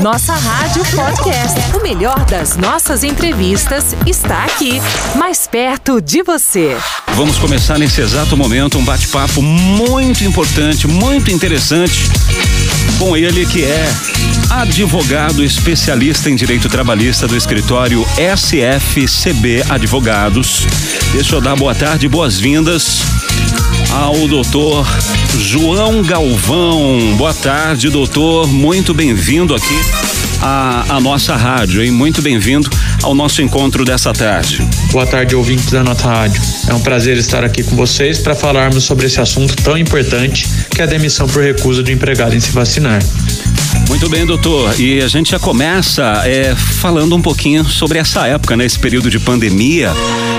Nossa Rádio Podcast. O melhor das nossas entrevistas está aqui, mais perto de você. Vamos começar nesse exato momento um bate-papo muito importante, muito interessante com ele que é advogado especialista em direito trabalhista do escritório SFCB Advogados. Deixa eu dar boa tarde, boas-vindas ao doutor João Galvão. Boa tarde, doutor. Muito bem-vindo aqui à, à nossa rádio, hein? Muito bem-vindo ao nosso encontro dessa tarde. Boa tarde, ouvintes da nossa rádio. É um prazer estar aqui com vocês para falarmos sobre esse assunto tão importante que é a demissão por recusa do empregado em se vacinar. Muito bem, doutor. E a gente já começa é, falando um pouquinho sobre essa época, né? Esse período de pandemia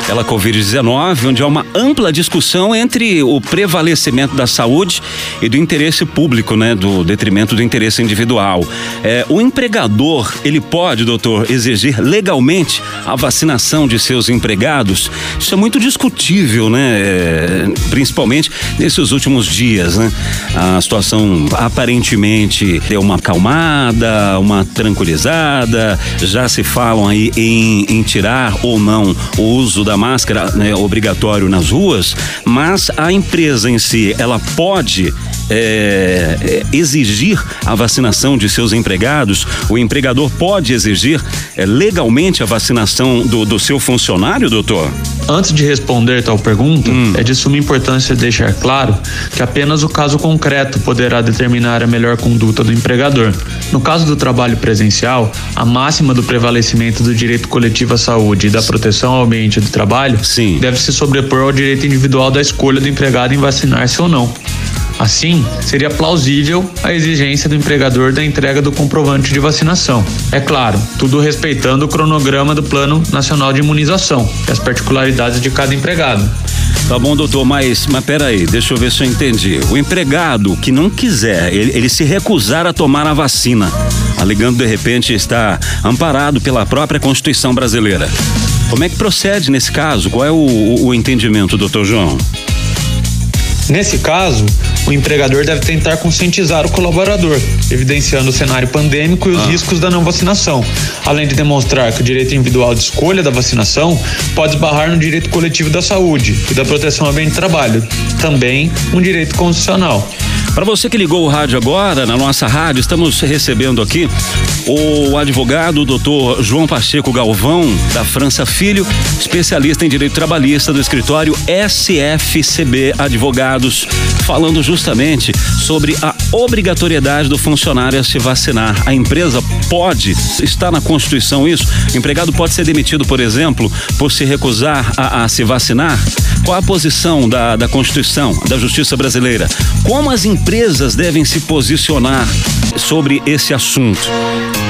pela Covid-19, onde há uma ampla discussão entre o prevalecimento da saúde e do interesse público, né? Do detrimento do interesse individual. É, o empregador, ele pode, doutor, exigir legalmente a vacinação de seus empregados? Isso é muito discutível, né? É, principalmente nesses últimos dias, né? A situação aparentemente deu uma calma acalmada, uma tranquilizada, já se falam aí em, em tirar ou não o uso da máscara né, obrigatório nas ruas, mas a empresa em si, ela pode é, é, exigir a vacinação de seus empregados, o empregador pode exigir é, legalmente a vacinação do, do seu funcionário, doutor? Antes de responder tal pergunta, hum. é de suma importância deixar claro que apenas o caso concreto poderá determinar a melhor conduta do empregador. No caso do trabalho presencial, a máxima do prevalecimento do direito coletivo à saúde e da proteção ao ambiente do trabalho Sim. deve se sobrepor ao direito individual da escolha do empregado em vacinar-se ou não. Assim, seria plausível a exigência do empregador da entrega do comprovante de vacinação. É claro, tudo respeitando o cronograma do Plano Nacional de Imunização e as particularidades de cada empregado. Tá bom, doutor, mas, mas peraí, deixa eu ver se eu entendi. O empregado que não quiser, ele, ele se recusar a tomar a vacina, alegando de repente estar amparado pela própria Constituição brasileira. Como é que procede nesse caso? Qual é o, o, o entendimento, doutor João? Nesse caso, o empregador deve tentar conscientizar o colaborador, evidenciando o cenário pandêmico e os ah. riscos da não vacinação, além de demonstrar que o direito individual de escolha da vacinação pode esbarrar no direito coletivo da saúde e da proteção ao bem de trabalho, também um direito constitucional. Para você que ligou o rádio agora, na nossa rádio, estamos recebendo aqui o advogado doutor João Pacheco Galvão, da França Filho, especialista em direito trabalhista do escritório SFCB Advogados, falando justamente sobre a obrigatoriedade do funcionário a se vacinar. A empresa pode, está na Constituição isso? O empregado pode ser demitido, por exemplo, por se recusar a, a se vacinar? Qual a posição da, da Constituição, da Justiça Brasileira? Como as empresas devem se posicionar sobre esse assunto?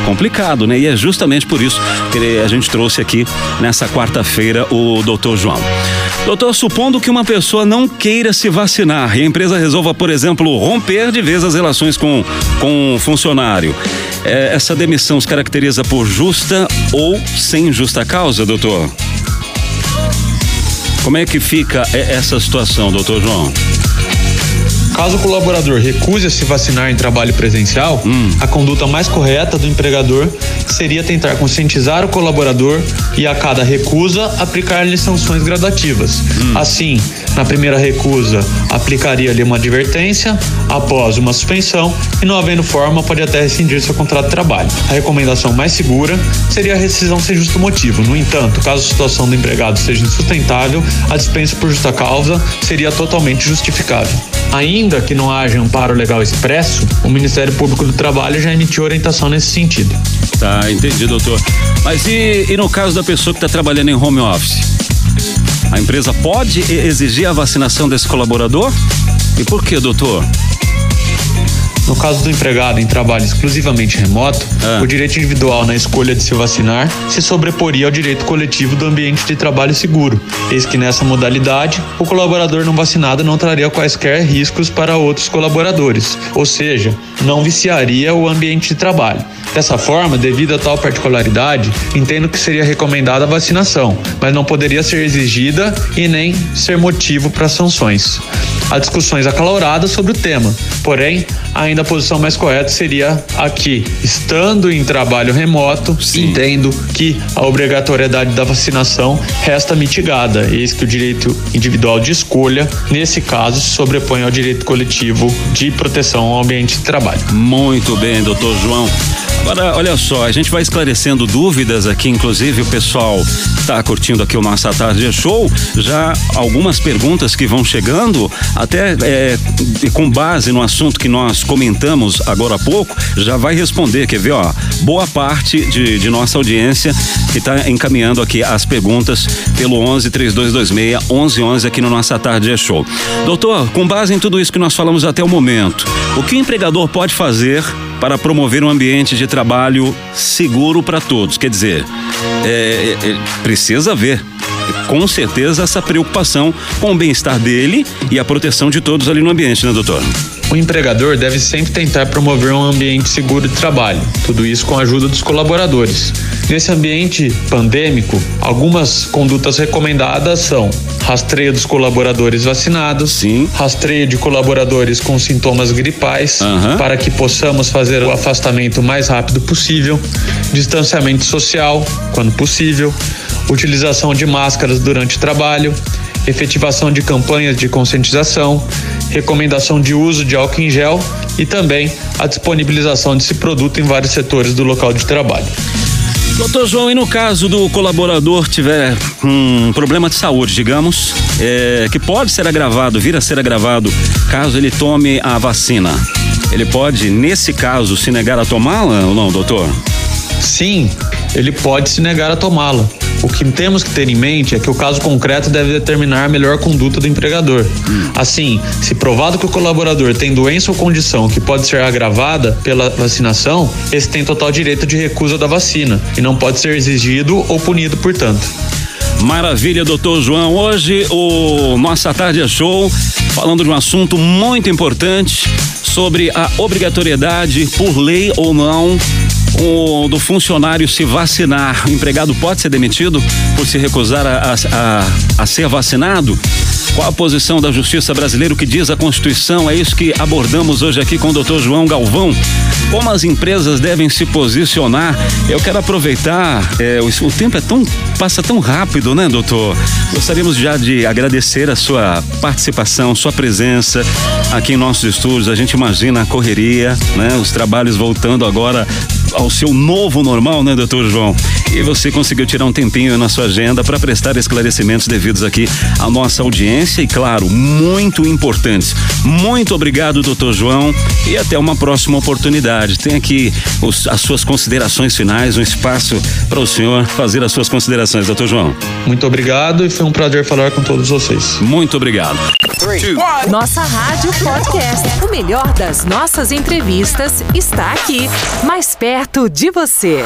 Complicado, né? E é justamente por isso que a gente trouxe aqui nessa quarta-feira o doutor João. Doutor, supondo que uma pessoa não queira se vacinar e a empresa resolva, por exemplo, romper de vez as relações com, com o funcionário, é, essa demissão se caracteriza por justa ou sem justa causa, doutor? Como é que fica essa situação, doutor João? Caso o colaborador recuse a se vacinar em trabalho presencial, hum. a conduta mais correta do empregador seria tentar conscientizar o colaborador e a cada recusa aplicar-lhe sanções gradativas. Hum. Assim, na primeira recusa, aplicaria-lhe uma advertência, após uma suspensão e não havendo forma, pode até rescindir seu contrato de trabalho. A recomendação mais segura seria a rescisão sem justo motivo. No entanto, caso a situação do empregado seja insustentável, a dispensa por justa causa seria totalmente justificável. Ainda que não haja amparo legal expresso, o Ministério Público do Trabalho já emitiu orientação nesse sentido. Tá, entendi, doutor. Mas e, e no caso da pessoa que está trabalhando em home office? A empresa pode exigir a vacinação desse colaborador? E por que, doutor? No caso do empregado em trabalho exclusivamente remoto, ah. o direito individual na escolha de se vacinar se sobreporia ao direito coletivo do ambiente de trabalho seguro, eis que nessa modalidade, o colaborador não vacinado não traria quaisquer riscos para outros colaboradores, ou seja, não viciaria o ambiente de trabalho. Dessa forma, devido a tal particularidade, entendo que seria recomendada a vacinação, mas não poderia ser exigida e nem ser motivo para sanções. Há discussões acaloradas sobre o tema, porém, ainda a posição mais correta seria aqui, estando em trabalho remoto, Sim. entendo que a obrigatoriedade da vacinação resta mitigada, eis que o direito individual de escolha, nesse caso, se sobrepõe ao direito coletivo de proteção ao ambiente de trabalho. Muito bem, doutor João. Agora, olha só, a gente vai esclarecendo dúvidas aqui, inclusive o pessoal está curtindo aqui o nosso Tarde Show, já algumas perguntas que vão chegando, até é, com base no assunto que nós comentamos agora há pouco, já vai responder, quer ver, ó, boa parte de, de nossa audiência que está encaminhando aqui as perguntas pelo 11 3226 1111 aqui no nossa Tarde Show. Doutor, com base em tudo isso que nós falamos até o momento, o que o empregador pode fazer para promover um ambiente de trabalho seguro para todos. Quer dizer, é, é, precisa haver com certeza essa preocupação com o bem-estar dele e a proteção de todos ali no ambiente, né, doutor? O empregador deve sempre tentar promover um ambiente seguro de trabalho, tudo isso com a ajuda dos colaboradores. Nesse ambiente pandêmico, algumas condutas recomendadas são rastreio dos colaboradores vacinados, Sim. rastreio de colaboradores com sintomas gripais, uhum. para que possamos fazer o afastamento o mais rápido possível, distanciamento social, quando possível, utilização de máscaras durante o trabalho, efetivação de campanhas de conscientização, recomendação de uso de álcool em gel e também a disponibilização desse produto em vários setores do local de trabalho. Doutor João, e no caso do colaborador tiver um problema de saúde, digamos, é, que pode ser agravado, vir a ser agravado, caso ele tome a vacina, ele pode, nesse caso, se negar a tomá-la ou não, doutor? Sim, ele pode se negar a tomá-la. O que temos que ter em mente é que o caso concreto deve determinar a melhor conduta do empregador. Assim, se provado que o colaborador tem doença ou condição que pode ser agravada pela vacinação, esse tem total direito de recusa da vacina e não pode ser exigido ou punido, portanto. Maravilha, doutor João. Hoje o Nossa Tarde é Show falando de um assunto muito importante sobre a obrigatoriedade, por lei ou não, o, do funcionário se vacinar. O empregado pode ser demitido por se recusar a, a, a ser vacinado? Qual a posição da justiça brasileira, o que diz a Constituição? É isso que abordamos hoje aqui com o doutor João Galvão. Como as empresas devem se posicionar? Eu quero aproveitar, é, o, o, tempo é tão, passa tão rápido, né, doutor? Gostaríamos já de agradecer a sua participação, sua presença aqui em nossos estúdios. A gente imagina a correria, né? Os trabalhos voltando agora ao seu novo normal, né, doutor João? E você conseguiu tirar um tempinho na sua agenda para prestar esclarecimentos devidos aqui à nossa audiência e, claro, muito importantes. Muito obrigado, doutor João, e até uma próxima oportunidade. Tem aqui os, as suas considerações finais, um espaço para o senhor fazer as suas considerações, doutor João. Muito obrigado e foi um prazer falar com todos vocês. Muito obrigado. Nossa Rádio Podcast. O melhor das nossas entrevistas está aqui, mais perto de você.